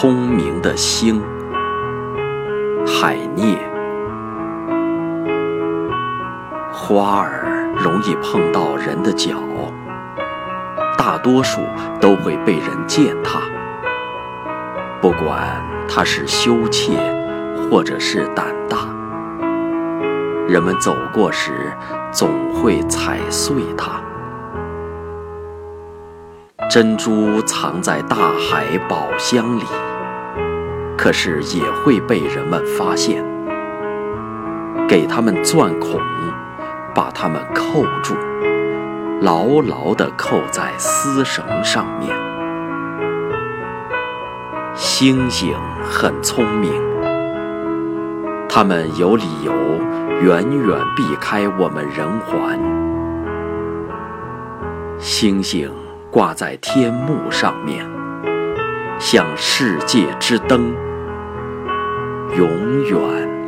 聪明的星，海涅。花儿容易碰到人的脚，大多数都会被人践踏。不管它是羞怯，或者是胆大，人们走过时总会踩碎它。珍珠藏在大海宝箱里，可是也会被人们发现。给他们钻孔，把它们扣住，牢牢地扣在丝绳上面。星星很聪明，它们有理由远远避开我们人寰。星星。挂在天幕上面，像世界之灯，永远。